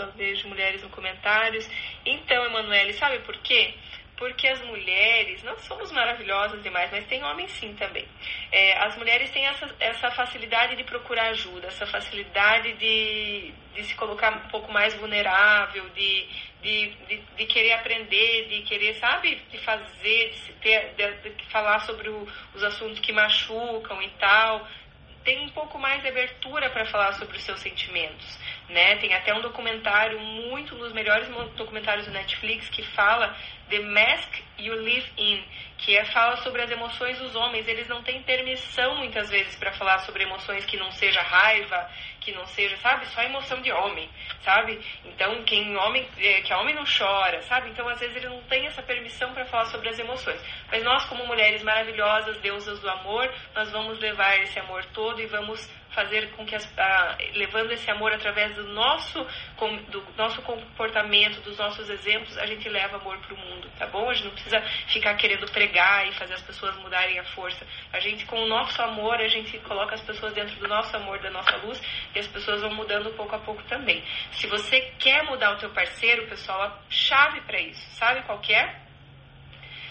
só vejo mulheres no comentários. Então, Emanuele, sabe por quê? porque as mulheres, não somos maravilhosas demais, mas tem homens sim também. É, as mulheres têm essa, essa facilidade de procurar ajuda, essa facilidade de, de se colocar um pouco mais vulnerável, de, de, de, de querer aprender, de querer, sabe, de fazer, de, ter, de, de falar sobre o, os assuntos que machucam e tal. Tem um pouco mais de abertura para falar sobre os seus sentimentos. Né? Tem até um documentário, muito um dos melhores documentários do Netflix, que fala The Mask You Live In, que é, fala sobre as emoções dos homens. Eles não têm permissão muitas vezes para falar sobre emoções que não seja raiva, que não seja, sabe, só emoção de homem, sabe? Então, quem homem, é, que homem não chora, sabe? Então, às vezes ele não tem essa permissão para falar sobre as emoções. Mas nós, como mulheres maravilhosas, deusas do amor, nós vamos levar esse amor todo e vamos fazer com que as, a, levando esse amor através do nosso com, do nosso comportamento, dos nossos exemplos, a gente leva amor para o mundo, tá bom? A gente não precisa ficar querendo pregar e fazer as pessoas mudarem a força. A gente com o nosso amor, a gente coloca as pessoas dentro do nosso amor, da nossa luz, e as pessoas vão mudando pouco a pouco também. Se você quer mudar o teu parceiro, pessoal, a chave para isso, sabe qual é?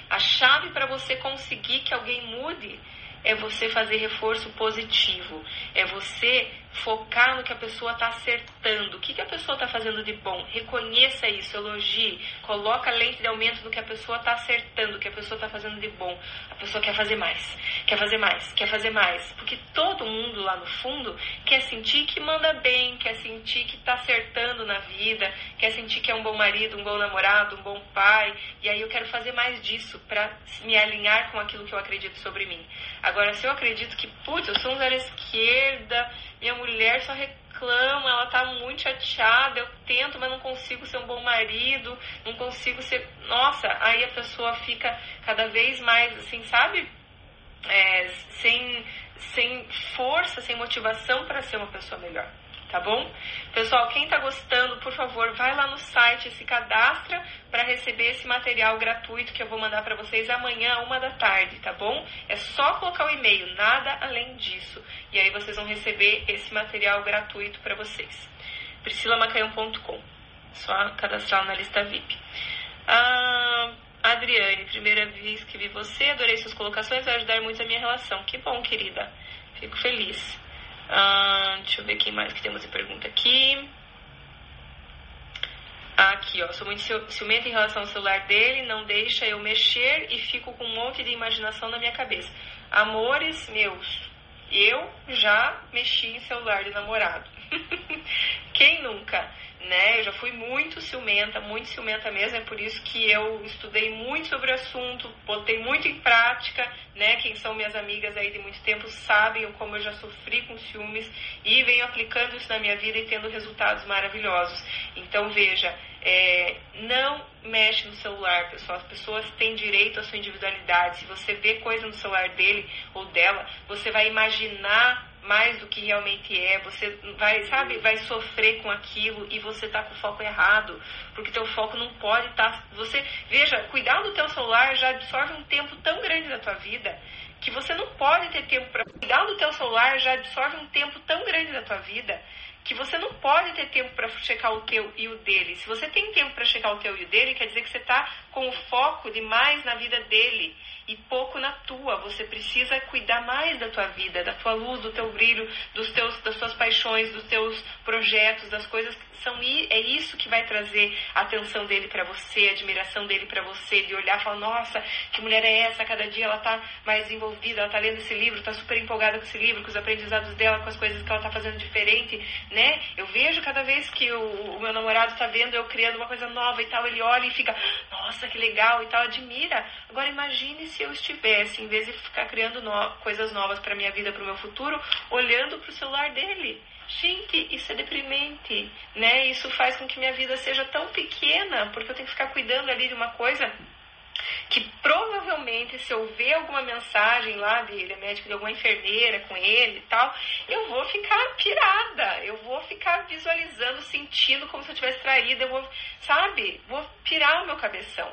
A chave para você conseguir que alguém mude é você fazer reforço positivo, é você focar no que a pessoa está acertando, o que, que a pessoa está fazendo de bom, reconheça isso, elogie, coloca a lente de aumento no que a pessoa está acertando, o que a pessoa está fazendo de bom. A pessoa quer fazer mais, quer fazer mais, quer fazer mais, porque todo mundo lá no fundo quer sentir que manda bem, quer sentir que está acertando na vida, quer sentir que é um bom marido, um bom namorado, um bom pai, e aí eu quero fazer mais disso para me alinhar com aquilo que eu acredito sobre mim. Agora, se eu acredito que, putz, eu sou um zero esquerda, minha mulher só reclama, ela tá muito chateada, eu tento, mas não consigo ser um bom marido, não consigo ser. Nossa, aí a pessoa fica cada vez mais assim, sabe? É, sem, sem força, sem motivação para ser uma pessoa melhor tá bom? Pessoal, quem está gostando, por favor, vai lá no site, se cadastra para receber esse material gratuito que eu vou mandar para vocês amanhã, uma da tarde, tá bom? É só colocar o e-mail, nada além disso. E aí vocês vão receber esse material gratuito para vocês. priscilamacanhão.com Só cadastrar na lista VIP. Ah, Adriane, primeira vez que vi você, adorei suas colocações, vai ajudar muito a minha relação. Que bom, querida. Fico feliz. Ah, deixa eu ver quem mais que temos de pergunta aqui. Aqui, ó. Sou muito ciumenta em relação ao celular dele, não deixa eu mexer e fico com um monte de imaginação na minha cabeça. Amores meus, eu já mexi em celular de namorado. Quem nunca? né? Eu já fui muito ciumenta, muito ciumenta mesmo, é por isso que eu estudei muito sobre o assunto, botei muito em prática, né? Quem são minhas amigas aí de muito tempo sabem como eu já sofri com ciúmes e venho aplicando isso na minha vida e tendo resultados maravilhosos. Então veja, é, não mexe no celular, pessoal. As pessoas têm direito à sua individualidade. Se você vê coisa no celular dele ou dela, você vai imaginar mais do que realmente é, você vai, sabe, vai sofrer com aquilo e você tá com o foco errado, porque teu foco não pode estar, tá, você, veja, cuidar do teu celular já absorve um tempo tão grande da tua vida que você não pode ter tempo para cuidar do teu celular já absorve um tempo tão grande da tua vida que você não pode ter tempo para checar o teu e o dele. Se você tem tempo para checar o teu e o dele, quer dizer que você está com o foco demais na vida dele e pouco na tua. Você precisa cuidar mais da tua vida, da tua luz, do teu brilho, dos teus, das tuas paixões, dos teus projetos, das coisas são é isso que vai trazer a atenção dele para você, a admiração dele para você, de olhar e falar, nossa, que mulher é essa? Cada dia ela tá mais envolvida, ela tá lendo esse livro, tá super empolgada com esse livro, com os aprendizados dela, com as coisas que ela tá fazendo diferente, né? Eu vejo cada vez que o, o meu namorado tá vendo eu criando uma coisa nova e tal, ele olha e fica, nossa, que legal e tal, admira. Agora imagine se eu estivesse, em vez de ficar criando no, coisas novas para minha vida, para o meu futuro, olhando para o celular dele. Gente, isso é deprimente, né? Isso faz com que minha vida seja tão pequena, porque eu tenho que ficar cuidando ali de uma coisa que provavelmente se eu ver alguma mensagem lá dele, médico de alguma enfermeira com ele e tal, eu vou ficar pirada, eu vou ficar visualizando, sentindo como se eu tivesse traído, eu vou, sabe, vou pirar o meu cabeção.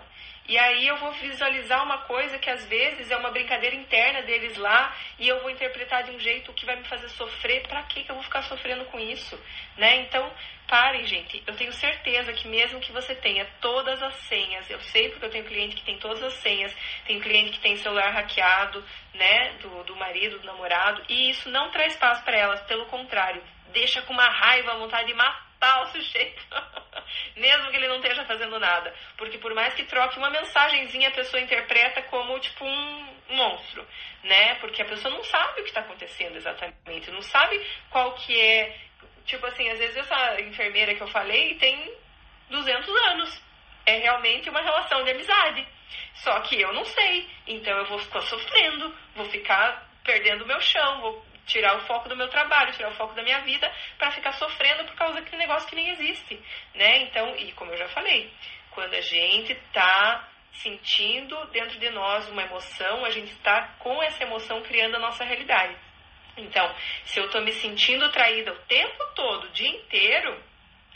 E aí eu vou visualizar uma coisa que às vezes é uma brincadeira interna deles lá e eu vou interpretar de um jeito que vai me fazer sofrer. Para que eu vou ficar sofrendo com isso, né? Então, parem, gente. Eu tenho certeza que mesmo que você tenha todas as senhas, eu sei porque eu tenho cliente que tem todas as senhas, tem cliente que tem celular hackeado, né, do, do marido, do namorado, e isso não traz paz para elas, pelo contrário, deixa com uma raiva, vontade de matar o sujeito. mesmo que ele não esteja fazendo nada. Porque por mais que troque uma mensagenzinha, a pessoa interpreta como tipo um monstro, né? Porque a pessoa não sabe o que está acontecendo exatamente, não sabe qual que é. Tipo assim, às vezes essa enfermeira que eu falei tem 200 anos. É realmente uma relação de amizade. Só que eu não sei. Então eu vou ficar sofrendo, vou ficar perdendo meu chão, vou tirar o foco do meu trabalho, tirar o foco da minha vida para ficar sofrendo por causa daquele negócio que nem existe, né? Então, e como eu já falei, quando a gente está sentindo dentro de nós uma emoção, a gente está com essa emoção criando a nossa realidade. Então, se eu estou me sentindo traída o tempo todo, o dia inteiro,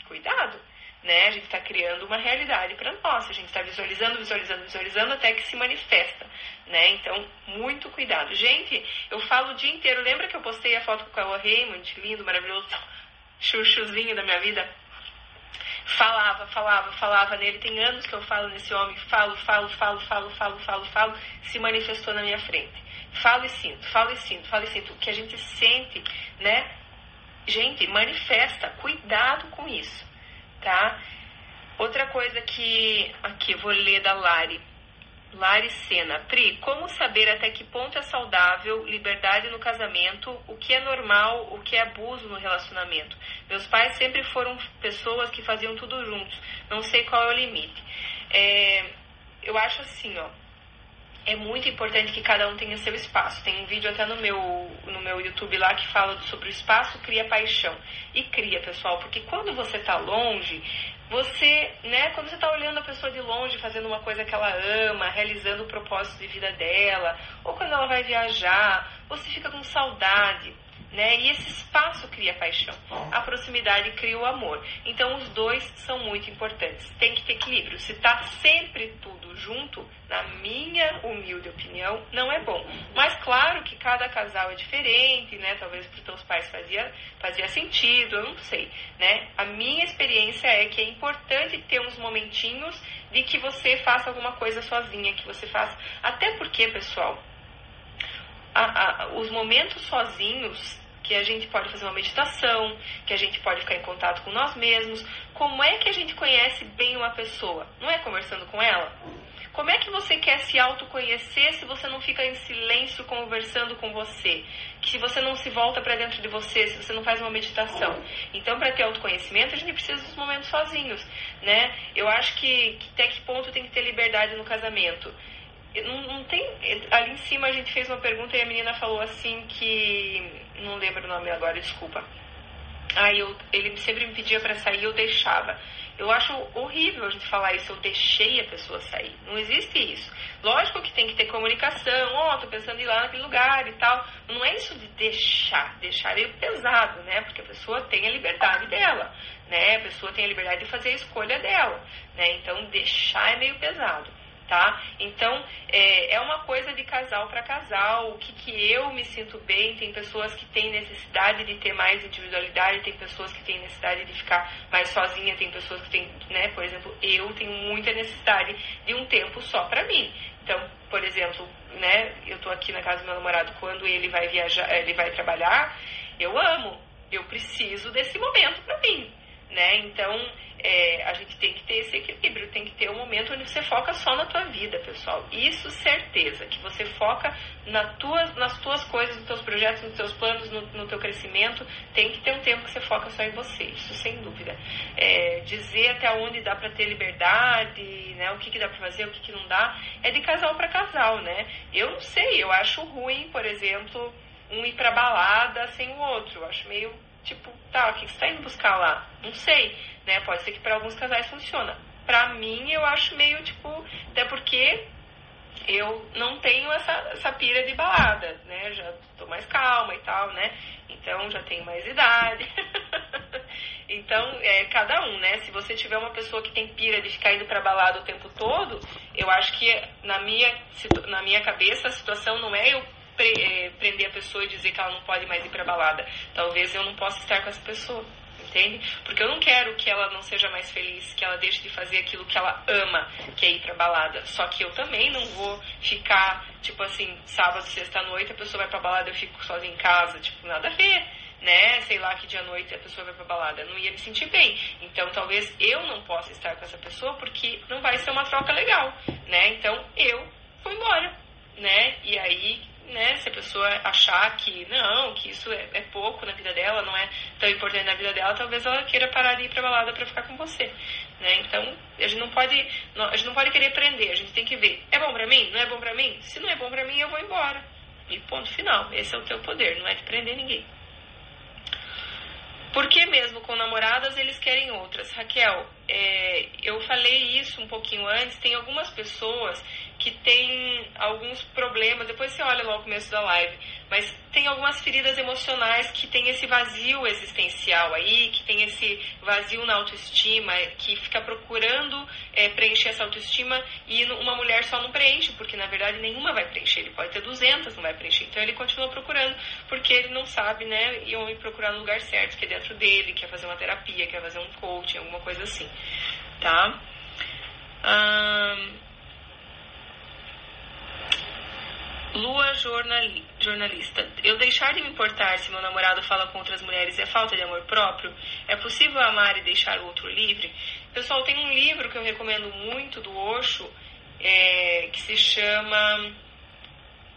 cuidado, né? A gente está criando uma realidade para nós, a gente está visualizando, visualizando, visualizando até que se manifesta, né? Então, muito cuidado. Gente, eu falo o dia inteiro, lembra que eu postei a foto com o Cauã Raymond, lindo, maravilhoso, chuchuzinho da minha vida? Falava, falava, falava nele. Tem anos que eu falo nesse homem, falo, falo, falo, falo, falo, falo, falo, se manifestou na minha frente. Falo e sinto, falo e sinto, falo e sinto. O que a gente sente, né? Gente, manifesta, cuidado com isso tá? Outra coisa que aqui vou ler da Lari. Lari Sena. Pri, como saber até que ponto é saudável liberdade no casamento, o que é normal, o que é abuso no relacionamento? Meus pais sempre foram pessoas que faziam tudo juntos. Não sei qual é o limite. É, eu acho assim, ó. É muito importante que cada um tenha seu espaço. Tem um vídeo até no meu, no meu YouTube lá que fala sobre o espaço cria paixão. E cria, pessoal, porque quando você está longe, você, né, quando você está olhando a pessoa de longe, fazendo uma coisa que ela ama, realizando o propósito de vida dela, ou quando ela vai viajar, você fica com saudade né? E esse espaço cria paixão. A proximidade cria o amor. Então os dois são muito importantes. Tem que ter equilíbrio. Se tá sempre tudo junto, na minha humilde opinião, não é bom. Mas claro que cada casal é diferente, né? Talvez para os teus pais fazia, fazia sentido, eu não sei, né? A minha experiência é que é importante ter uns momentinhos de que você faça alguma coisa sozinha, que você faça. Até porque, pessoal, a, a, os momentos sozinhos que a gente pode fazer uma meditação, que a gente pode ficar em contato com nós mesmos. Como é que a gente conhece bem uma pessoa? Não é conversando com ela? Como é que você quer se autoconhecer se você não fica em silêncio conversando com você? Que se você não se volta para dentro de você, se você não faz uma meditação. Então, para ter autoconhecimento, a gente precisa dos momentos sozinhos, né? Eu acho que, que até que ponto tem que ter liberdade no casamento? Não, não, tem. Ali em cima a gente fez uma pergunta e a menina falou assim que. Não lembro o nome agora, desculpa. Aí eu, ele sempre me pedia para sair eu deixava. Eu acho horrível a gente falar isso, eu deixei a pessoa sair. Não existe isso. Lógico que tem que ter comunicação, ó, oh, tô pensando em ir lá naquele lugar e tal. Não é isso de deixar. Deixar é meio pesado, né? Porque a pessoa tem a liberdade dela, né? A pessoa tem a liberdade de fazer a escolha dela, né? Então deixar é meio pesado tá? Então, é, é uma coisa de casal para casal, o que, que eu me sinto bem. Tem pessoas que têm necessidade de ter mais individualidade, tem pessoas que têm necessidade de ficar mais sozinha, tem pessoas que têm, né, por exemplo, eu tenho muita necessidade de um tempo só para mim. Então, por exemplo, né, eu tô aqui na casa do meu namorado, quando ele vai viajar, ele vai trabalhar, eu amo, eu preciso desse momento para mim, né? Então, é, a gente tem que ter esse equilíbrio, tem que ter um momento onde você foca só na tua vida, pessoal. Isso certeza, que você foca na tuas, nas tuas coisas, nos teus projetos, nos teus planos, no, no teu crescimento. Tem que ter um tempo que você foca só em você, isso sem dúvida. É, dizer até onde dá para ter liberdade, né, o que, que dá para fazer, o que, que não dá, é de casal para casal, né? Eu não sei, eu acho ruim, por exemplo, um ir pra balada sem o outro. Eu acho meio tipo, tá, o que você tá indo buscar lá? Não sei né? Pode ser que para alguns casais funciona. Para mim, eu acho meio tipo, até porque eu não tenho essa, essa pira de balada, né? Já tô mais calma e tal, né? Então já tenho mais idade. então, é cada um, né? Se você tiver uma pessoa que tem pira de ficar indo pra balada o tempo todo, eu acho que na minha, na minha cabeça a situação não é eu pre, é, prender a pessoa e dizer que ela não pode mais ir pra balada. Talvez eu não possa estar com essa pessoa entende? Porque eu não quero que ela não seja mais feliz, que ela deixe de fazer aquilo que ela ama, que é ir pra balada. Só que eu também não vou ficar, tipo assim, sábado, sexta noite, a pessoa vai pra balada eu fico sozinha em casa, tipo, nada a ver. Né? Sei lá que dia à noite a pessoa vai pra balada. Não ia me sentir bem. Então talvez eu não possa estar com essa pessoa porque não vai ser uma troca legal, né? Então eu fui embora, né? E aí né, se a pessoa achar que não, que isso é, é, pouco na vida dela, não é tão importante na vida dela, talvez ela queira parar de ir pra balada para ficar com você, né? Então, a gente não pode, não, a gente não pode querer prender, a gente tem que ver, é bom para mim? Não é bom para mim? Se não é bom para mim, eu vou embora. E ponto final. Esse é o teu poder, não é de prender ninguém. Porque mesmo com namoradas eles querem outras? Raquel, é, eu falei isso um pouquinho antes, tem algumas pessoas que têm alguns problemas, depois você olha lá o começo da live, mas tem algumas feridas emocionais que tem esse vazio existencial aí, que tem esse vazio na autoestima, que fica procurando é, preencher essa autoestima e uma mulher só não preenche, porque na verdade nenhuma vai preencher, ele pode ter 200, não vai preencher, então ele continua procurando, porque ele não sabe, né, e onde procurar no lugar certo, que é dentro dele, quer fazer uma terapia, quer fazer um coaching, alguma coisa assim tá? Lua jornali jornalista. Eu deixar de me importar se meu namorado fala com outras mulheres é falta de amor próprio? É possível amar e deixar o outro livre? Pessoal, tem um livro que eu recomendo muito do Osho, é, que se chama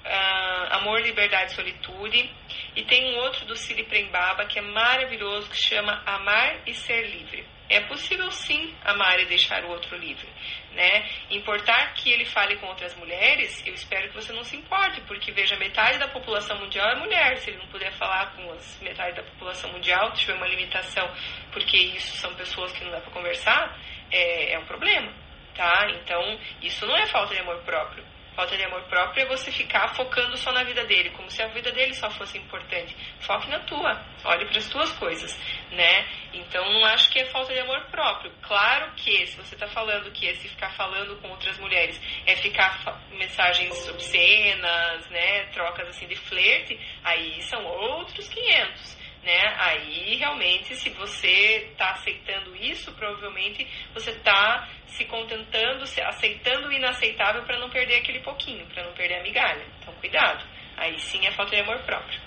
uh, Amor, Liberdade e Solitude. E tem um outro do Siri Prembaba que é maravilhoso, que chama Amar e Ser Livre. É possível sim amar e deixar o outro livre, né? Importar que ele fale com outras mulheres, eu espero que você não se importe, porque veja, metade da população mundial é mulher. Se ele não puder falar com as metade da população mundial, tiver uma limitação, porque isso são pessoas que não dá para conversar, é, é um problema, tá? Então, isso não é falta de amor próprio. Falta de amor próprio é você ficar focando só na vida dele, como se a vida dele só fosse importante. Foque na tua, olhe para as tuas coisas, né? Então não acho que é falta de amor próprio. Claro que se você está falando que esse ficar falando com outras mulheres é ficar mensagens obscenas, né, trocas assim de flerte, aí são outros 500 né? Aí realmente, se você está aceitando isso, provavelmente você está se contentando, se, aceitando o inaceitável para não perder aquele pouquinho, para não perder a migalha. Então, cuidado. Aí sim é falta de amor próprio.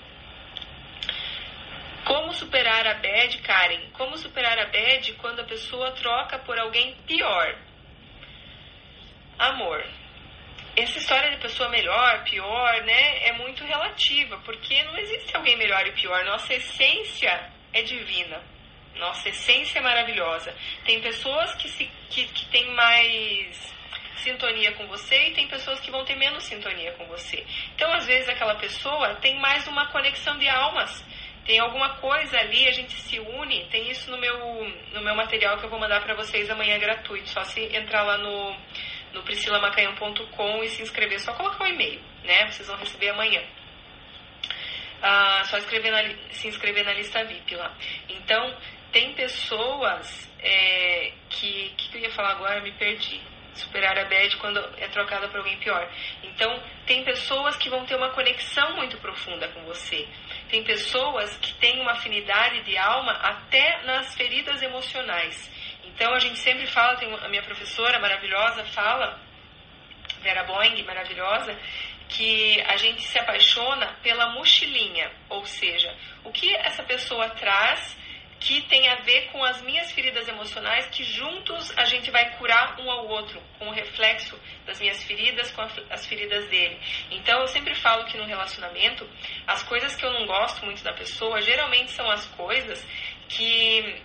Como superar a bad, Karen? Como superar a bad quando a pessoa troca por alguém pior? Amor essa história de pessoa melhor, pior, né, é muito relativa, porque não existe alguém melhor e pior. Nossa essência é divina. Nossa essência é maravilhosa. Tem pessoas que, se, que, que têm mais sintonia com você e tem pessoas que vão ter menos sintonia com você. Então, às vezes, aquela pessoa tem mais uma conexão de almas. Tem alguma coisa ali, a gente se une. Tem isso no meu, no meu material que eu vou mandar para vocês amanhã gratuito. Só se entrar lá no no priscilamacanhão.com e se inscrever. Só colocar o um e-mail, né? Vocês vão receber amanhã. Ah, só escrever na, se inscrever na lista VIP lá. Então, tem pessoas é, que. O que, que eu ia falar agora? Me perdi. Superar a bad quando é trocada por alguém pior. Então, tem pessoas que vão ter uma conexão muito profunda com você. Tem pessoas que têm uma afinidade de alma até nas feridas emocionais. Então a gente sempre fala, tem a minha professora maravilhosa fala, Vera Boing, maravilhosa, que a gente se apaixona pela mochilinha, ou seja, o que essa pessoa traz que tem a ver com as minhas feridas emocionais, que juntos a gente vai curar um ao outro, com o reflexo das minhas feridas com as feridas dele. Então eu sempre falo que no relacionamento, as coisas que eu não gosto muito da pessoa, geralmente são as coisas que,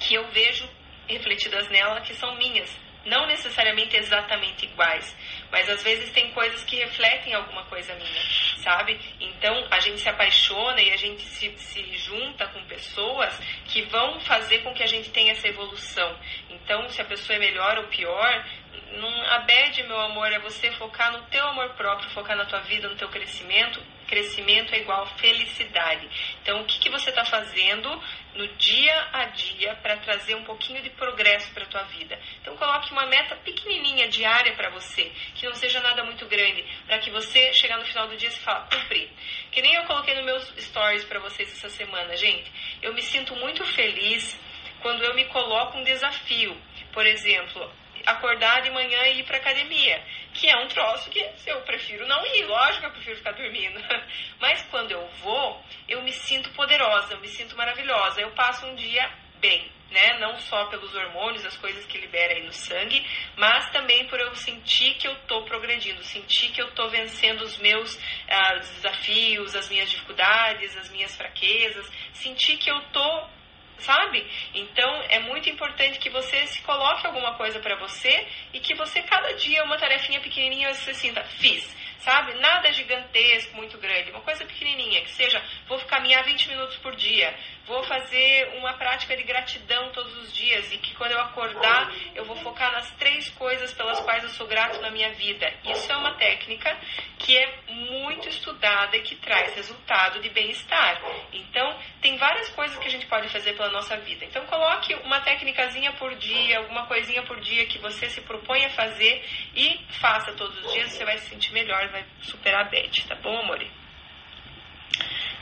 que eu vejo refletidas nela que são minhas. Não necessariamente exatamente iguais, mas às vezes tem coisas que refletem alguma coisa minha, sabe? Então a gente se apaixona e a gente se, se junta com pessoas que vão fazer com que a gente tenha essa evolução. Então, se a pessoa é melhor ou pior, Num, a bad, meu amor, é você focar no teu amor próprio, focar na tua vida, no teu crescimento. Crescimento é igual felicidade. Então, o que, que você está fazendo no dia a dia para trazer um pouquinho de progresso para a tua vida? Então, coloque uma meta pequenininha, diária para você, que não seja nada muito grande, para que você chegar no final do dia e fala, cumpri. Que nem eu coloquei nos meus stories para vocês essa semana, gente. Eu me sinto muito feliz quando eu me coloco um desafio. Por exemplo, acordar de manhã e ir para academia, que é um troço que eu prefiro não ir, lógico que eu prefiro ficar dormindo. Mas quando eu vou, eu me sinto poderosa, eu me sinto maravilhosa, eu passo um dia bem, né? Não só pelos hormônios, as coisas que libera aí no sangue, mas também por eu sentir que eu tô progredindo, sentir que eu tô vencendo os meus ah, desafios, as minhas dificuldades, as minhas fraquezas, sentir que eu tô sabe? Então é muito importante que você se coloque alguma coisa para você e que você cada dia uma tarefinha pequenininha você sinta fiz, sabe? Nada gigantesco, muito grande, uma coisa pequenininha que seja vou caminhar 20 minutos por dia, vou fazer uma prática de gratidão todos os dias e que quando eu acordar eu vou focar nas três coisas pelas quais eu sou grato na minha vida. Isso é uma técnica que é muito estudada e que traz resultado de bem-estar. Então, tem várias coisas que a gente pode fazer pela nossa vida. Então, coloque uma técnicazinha por dia, alguma coisinha por dia que você se propõe a fazer e faça todos os dias, você vai se sentir melhor, vai superar a bad, tá bom, amor?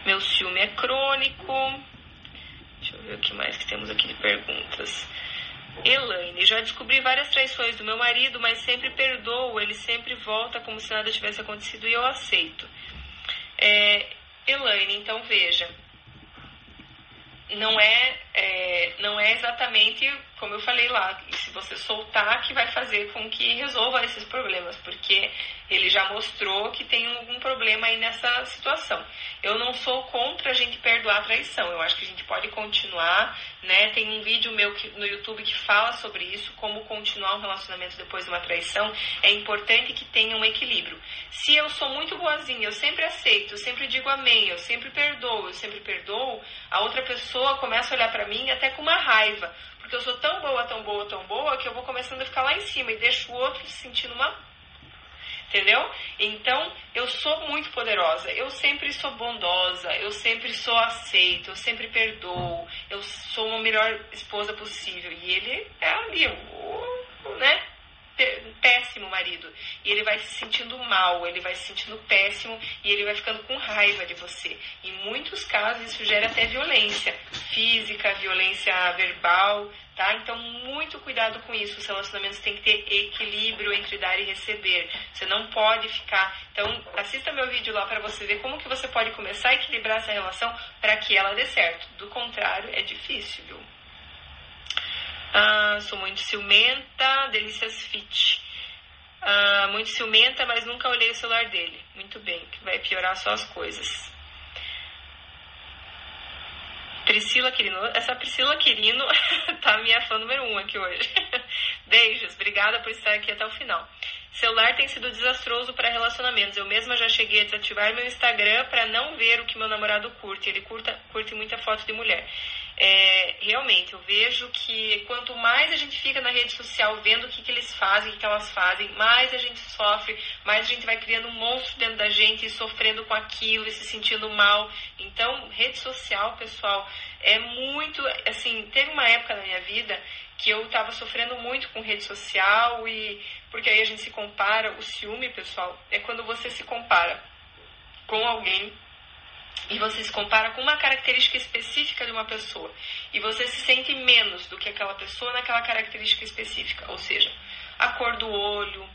Meu ciúme é crônico. Deixa eu ver o que mais que temos aqui de perguntas. Elaine, já descobri várias traições do meu marido, mas sempre perdoo, ele sempre volta como se nada tivesse acontecido e eu aceito. É, Elaine, então veja, não é, é, não é exatamente como eu falei lá, se você soltar, que vai fazer com que resolva esses problemas, porque ele já mostrou que tem algum problema aí nessa situação. Eu não sou contra a gente perdoar a traição, eu acho que a gente pode continuar, né? Tem um vídeo meu que, no YouTube que fala sobre isso, como continuar um relacionamento depois de uma traição. É importante que tenha um equilíbrio. Se eu sou muito boazinha, eu sempre aceito, eu sempre digo amém, eu sempre perdoo, eu sempre perdoo, a outra pessoa começa a olhar para mim até com uma raiva porque eu sou tão boa, tão boa, tão boa, que eu vou começando a ficar lá em cima e deixo o outro se sentindo uma. Entendeu? Então, eu sou muito poderosa. Eu sempre sou bondosa. Eu sempre sou aceita. Eu sempre perdoo. Eu sou uma melhor esposa possível. E ele é ali, né? Péssimo marido. E ele vai se sentindo mal, ele vai se sentindo péssimo e ele vai ficando com raiva de você. Em muitos casos isso gera até violência física, violência verbal, tá? Então muito cuidado com isso. Os relacionamentos têm que ter equilíbrio entre dar e receber. Você não pode ficar. Então assista meu vídeo lá para você ver como que você pode começar a equilibrar essa relação para que ela dê certo. Do contrário, é difícil, viu? Ah, sou muito ciumenta, delícias fit. Ah, muito ciumenta, mas nunca olhei o celular dele. Muito bem, que vai piorar só as coisas. Priscila Quirino, essa Priscila Quirino tá minha fã número um aqui hoje. Beijos, obrigada por estar aqui até o final. Celular tem sido desastroso para relacionamentos. Eu mesma já cheguei a desativar meu Instagram para não ver o que meu namorado curte. Ele curta, curte muita foto de mulher é, realmente, eu vejo que quanto mais a gente fica na rede social vendo o que, que eles fazem, o que, que elas fazem, mais a gente sofre, mais a gente vai criando um monstro dentro da gente e sofrendo com aquilo e se sentindo mal. Então, rede social, pessoal, é muito. Assim, teve uma época na minha vida que eu estava sofrendo muito com rede social e. Porque aí a gente se compara, o ciúme, pessoal, é quando você se compara com alguém e você se compara com uma característica específica de uma pessoa e você se sente menos do que aquela pessoa naquela característica específica, ou seja, a cor do olho,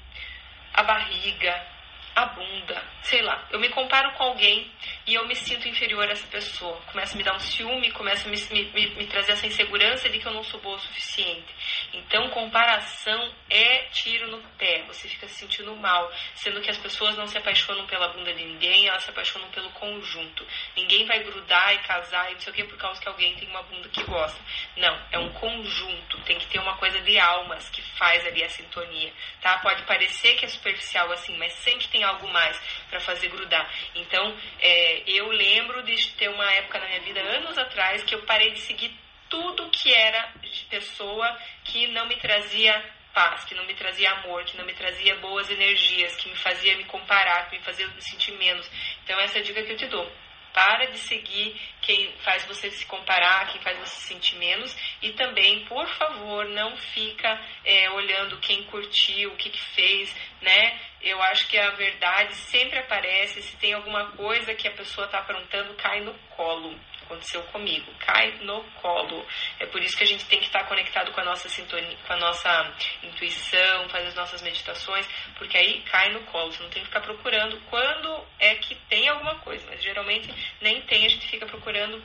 a barriga, a bunda, sei lá. Eu me comparo com alguém e eu me sinto inferior a essa pessoa. Começa a me dar um ciúme, começa a me, me, me, trazer essa insegurança de que eu não sou boa o suficiente. Então, comparação é tiro no pé. Você fica se sentindo mal, sendo que as pessoas não se apaixonam pela bunda de ninguém, elas se apaixonam pelo conjunto. Ninguém vai grudar e casar e não sei o que por causa que alguém tem uma bunda que gosta. Não, é um conjunto. Tem que ter uma coisa de almas que faz ali a sintonia, tá? Pode parecer que é superficial assim, mas sempre tem algo mais para fazer grudar. Então, é, eu lembro de ter uma época na minha vida, anos atrás, que eu parei de seguir tudo que era de pessoa que não me trazia paz, que não me trazia amor, que não me trazia boas energias, que me fazia me comparar, que me fazia me sentir menos. Então essa é a dica que eu te dou. Para de seguir quem faz você se comparar, quem faz você se sentir menos. E também, por favor, não fica é, olhando quem curtiu, o que, que fez, né? Eu acho que a verdade sempre aparece. Se tem alguma coisa que a pessoa está aprontando, cai no colo aconteceu comigo. Cai no colo. É por isso que a gente tem que estar conectado com a nossa sintonia, com a nossa intuição, fazer as nossas meditações, porque aí cai no colo. Você não tem que ficar procurando quando é que tem alguma coisa, mas geralmente nem tem, a gente fica procurando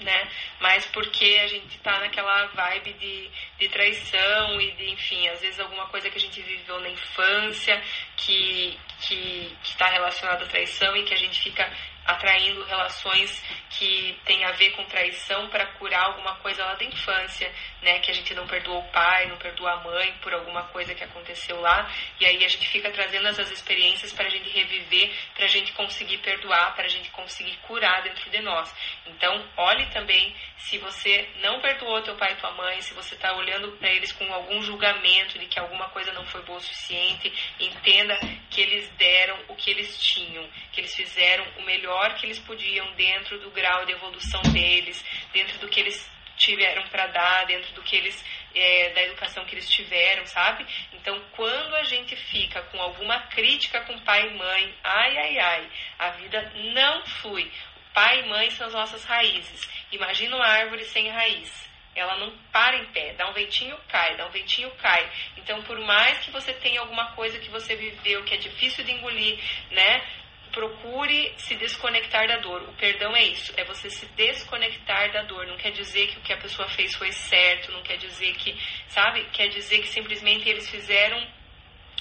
né? Mas porque a gente tá naquela vibe de, de traição e de, enfim, às vezes alguma coisa que a gente viveu na infância que, que, que tá relacionada à traição e que a gente fica atraindo relações que têm a ver com traição para curar alguma coisa lá da infância, né? Que a gente não perdoou o pai, não perdoou a mãe por alguma coisa que aconteceu lá, e aí a gente fica trazendo essas experiências para a gente reviver, para a gente conseguir perdoar, para a gente conseguir curar dentro de nós. Então, olhe também se você não perdoou teu pai e tua mãe, se você está olhando para eles com algum julgamento de que alguma coisa não foi boa o suficiente, entenda que eles deram o que eles tinham, que eles fizeram o melhor que eles podiam dentro do grau de evolução deles, dentro do que eles tiveram para dar, dentro do que eles é, da educação que eles tiveram, sabe? Então, quando a gente fica com alguma crítica com pai e mãe, ai, ai, ai, a vida não flui. Pai e mãe são as nossas raízes. Imagina uma árvore sem raiz. Ela não para em pé, dá um ventinho, cai, dá um ventinho, cai. Então, por mais que você tenha alguma coisa que você viveu que é difícil de engolir, né? Procure se desconectar da dor. O perdão é isso, é você se desconectar da dor. Não quer dizer que o que a pessoa fez foi certo, não quer dizer que, sabe? Quer dizer que simplesmente eles fizeram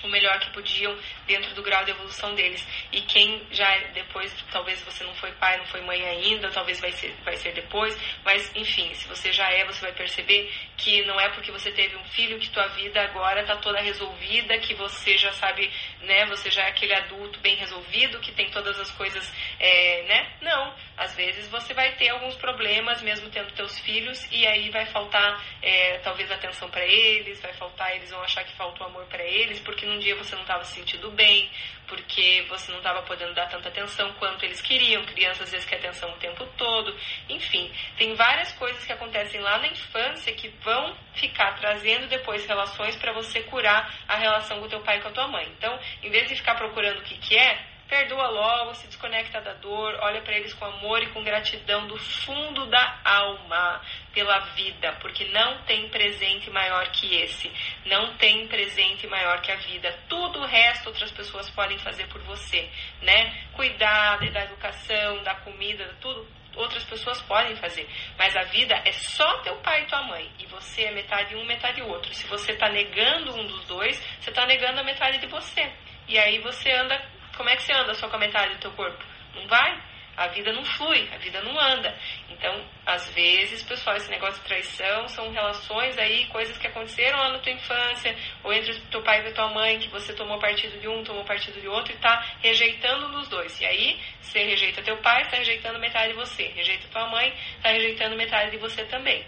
o melhor que podiam dentro do grau de evolução deles. E quem já depois, talvez você não foi pai, não foi mãe ainda, talvez vai ser, vai ser depois, mas enfim, se você já é, você vai perceber que não é porque você teve um filho que tua vida agora está toda resolvida, que você já sabe, né, você já é aquele adulto bem resolvido, que tem todas as coisas, é, né? Não, às vezes você vai ter alguns problemas mesmo tendo teus filhos e aí vai faltar é, talvez atenção para eles, vai faltar, eles vão achar que falta o amor para eles, porque num dia você não estava se sentindo bem, porque você não estava podendo dar tanta atenção quanto eles queriam. Crianças às vezes querem atenção o tempo todo. Enfim, tem várias coisas que acontecem lá na infância que vão ficar trazendo depois relações para você curar a relação com o teu pai e com a tua mãe. Então, em vez de ficar procurando o que, que é, perdoa logo, se desconecta da dor, olha para eles com amor e com gratidão do fundo da alma pela vida, porque não tem presente maior que esse, não tem presente maior que a vida. Tudo o resto outras pessoas podem fazer por você, né? Cuidar da educação, da comida, tudo outras pessoas podem fazer, mas a vida é só teu pai e tua mãe, e você é metade um, metade outro. Se você está negando um dos dois, você está negando a metade de você. E aí você anda como é que você anda só com a metade do teu corpo? Não vai? A vida não flui, a vida não anda. Então, às vezes, pessoal, esse negócio de traição são relações aí, coisas que aconteceram lá na tua infância, ou entre o teu pai e a tua mãe, que você tomou partido de um, tomou partido de outro e tá rejeitando dos dois. E aí, você rejeita teu pai, está rejeitando metade de você. Rejeita tua mãe, está rejeitando metade de você também.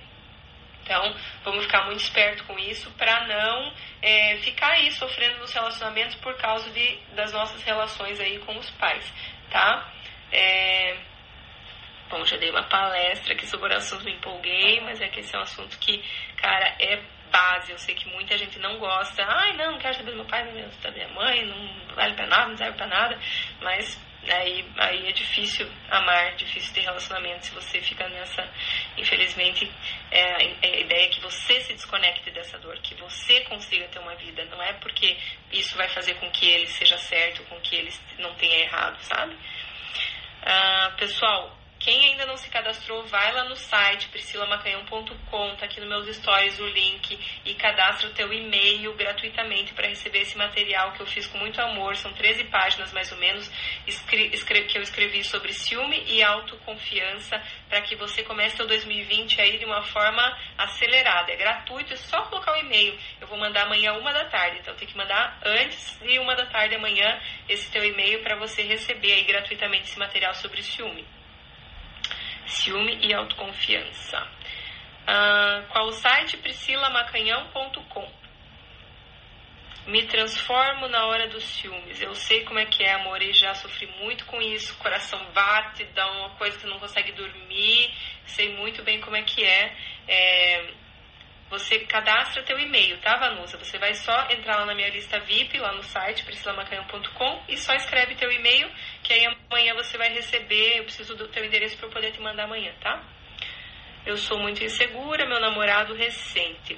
Então, vamos ficar muito esperto com isso para não é, ficar aí sofrendo nos relacionamentos por causa de, das nossas relações aí com os pais, tá? É... Bom, já dei uma palestra aqui sobre o assunto, me empolguei, mas é que esse é um assunto que, cara, é base. Eu sei que muita gente não gosta. Ai, não, não quero saber do meu pai, não da minha mãe, não vale pra nada, não serve pra nada. Mas Aí, aí é difícil amar, difícil ter relacionamento se você fica nessa. Infelizmente, é, a ideia é que você se desconecte dessa dor, que você consiga ter uma vida. Não é porque isso vai fazer com que ele seja certo, com que ele não tenha errado, sabe? Ah, pessoal, quem ainda não se cadastrou, vai lá no site priscilamacanhão.com, tá aqui nos meus stories o link e cadastra o teu e-mail gratuitamente para receber esse material que eu fiz com muito amor. São 13 páginas mais ou menos que eu escrevi sobre ciúme e autoconfiança para que você comece o 2020 aí de uma forma acelerada. É gratuito, é só colocar o e-mail. Eu vou mandar amanhã uma da tarde, então tem que mandar antes de uma da tarde amanhã esse teu e-mail para você receber aí gratuitamente esse material sobre ciúme ciúme e autoconfiança. Uh, qual o site? priscilamacanhão.com Me transformo na hora dos ciúmes. Eu sei como é que é, amor, e já sofri muito com isso. Coração bate, dá uma coisa que não consegue dormir. Sei muito bem como é que é. é você cadastra teu e-mail, tá, Vanusa? Você vai só entrar lá na minha lista VIP, lá no site priscilamacanhão.com e só escreve teu e-mail, que aí amanhã você vai receber. Eu preciso do teu endereço para eu poder te mandar amanhã, tá? Eu sou muito insegura, meu namorado recente.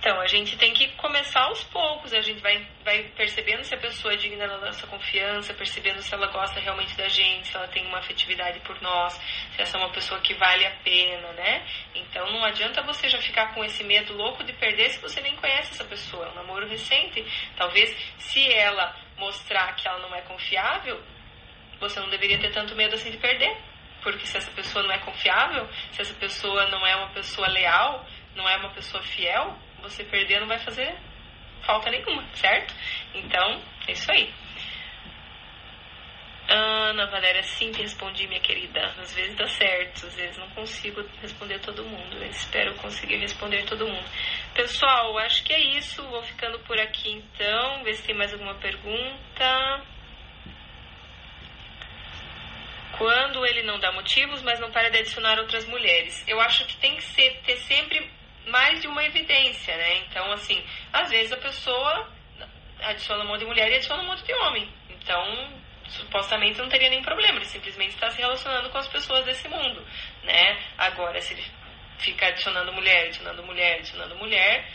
Então, a gente tem que começar aos poucos, a gente vai, vai percebendo se a pessoa é digna da nossa confiança, percebendo se ela gosta realmente da gente, se ela tem uma afetividade por nós, se essa é uma pessoa que vale a pena, né? Então, não adianta você já ficar com esse medo louco de perder se você nem conhece essa pessoa. É um namoro recente. Talvez, se ela mostrar que ela não é confiável, você não deveria ter tanto medo assim de perder. Porque se essa pessoa não é confiável, se essa pessoa não é uma pessoa leal, não é uma pessoa fiel, você perder não vai fazer falta nenhuma, certo? Então, é isso aí. Ana Valéria, sim que respondi, minha querida. Às vezes dá certo, às vezes não consigo responder todo mundo. Eu espero conseguir responder todo mundo. Pessoal, acho que é isso. Vou ficando por aqui então. Ver se tem mais alguma pergunta. Quando ele não dá motivos, mas não para de adicionar outras mulheres. Eu acho que tem que ser, ter sempre mais de uma evidência, né? Então, assim, às vezes a pessoa adiciona um monte de mulher e adiciona um monte de homem. Então, supostamente não teria nenhum problema, ele simplesmente está se relacionando com as pessoas desse mundo, né? Agora, se ele fica adicionando mulher, adicionando mulher, adicionando mulher,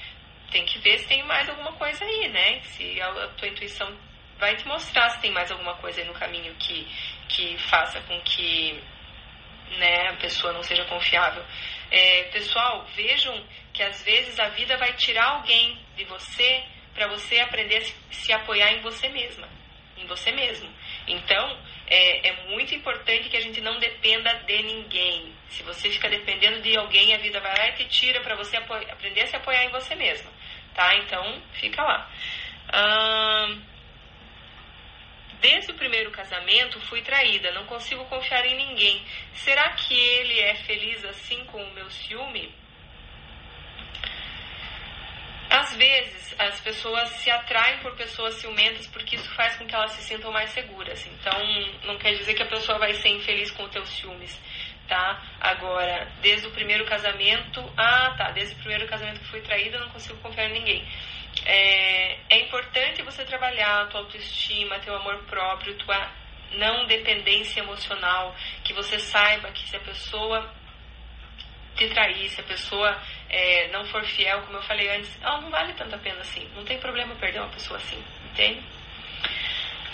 tem que ver se tem mais alguma coisa aí, né? Se a, tua intuição vai te mostrar se tem mais alguma coisa aí no caminho que, que faça com que né, a pessoa não seja confiável. É, pessoal, vejam que às vezes a vida vai tirar alguém de você para você aprender a se, se, apoiar em você mesma, em você mesmo. Então, é, é, muito importante que a gente não dependa de ninguém. Se você fica dependendo de alguém, a vida vai lá e te tira para você aprender a se apoiar em você mesma, tá? Então, fica lá. Hum... Desde o primeiro casamento fui traída, não consigo confiar em ninguém. Será que ele é feliz assim com o meu ciúme? Às vezes, as pessoas se atraem por pessoas ciumentas porque isso faz com que elas se sintam mais seguras. Então, não quer dizer que a pessoa vai ser infeliz com os teus ciúmes, tá? Agora, desde o primeiro casamento... Ah, tá. Desde o primeiro casamento que fui traída, não consigo confiar em ninguém. É, é importante você trabalhar a tua autoestima, teu amor próprio, tua não dependência emocional, que você saiba que se a pessoa te trair, se a pessoa é, não for fiel, como eu falei antes, ela não vale tanto a pena assim. Não tem problema perder uma pessoa assim, entende?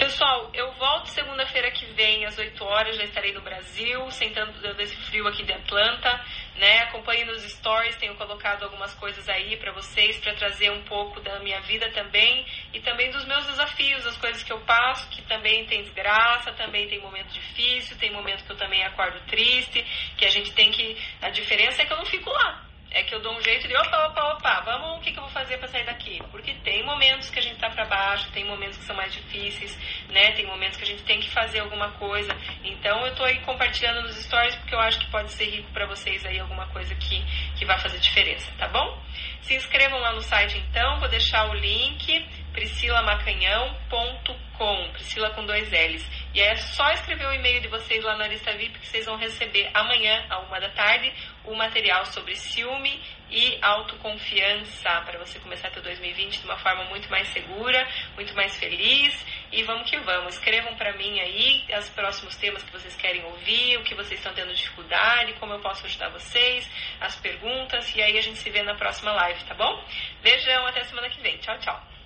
Pessoal, eu volto segunda-feira que vem às 8 horas, já estarei no Brasil, sentando desse frio aqui de Atlanta, né? Acompanhe nos stories, tenho colocado algumas coisas aí para vocês para trazer um pouco da minha vida também e também dos meus desafios, as coisas que eu passo, que também tem desgraça, também tem momento difícil, tem momento que eu também acordo triste, que a gente tem que a diferença é que eu não fico lá é que eu dou um jeito de opa, opa, opa, vamos, o que, que eu vou fazer para sair daqui? Porque tem momentos que a gente tá para baixo, tem momentos que são mais difíceis, né? Tem momentos que a gente tem que fazer alguma coisa. Então eu tô aí compartilhando nos stories porque eu acho que pode ser rico para vocês aí alguma coisa que, que vai fazer diferença, tá bom? Se inscrevam lá no site então, vou deixar o link priscilamacanhão.com, Priscila com dois L's. E é só escrever o e-mail de vocês lá na lista VIP que vocês vão receber amanhã, a uma da tarde, o material sobre ciúme e autoconfiança para você começar teu 2020 de uma forma muito mais segura, muito mais feliz. E vamos que vamos. Escrevam para mim aí os próximos temas que vocês querem ouvir, o que vocês estão tendo dificuldade, como eu posso ajudar vocês, as perguntas. E aí a gente se vê na próxima live, tá bom? Beijão, até semana que vem. Tchau, tchau.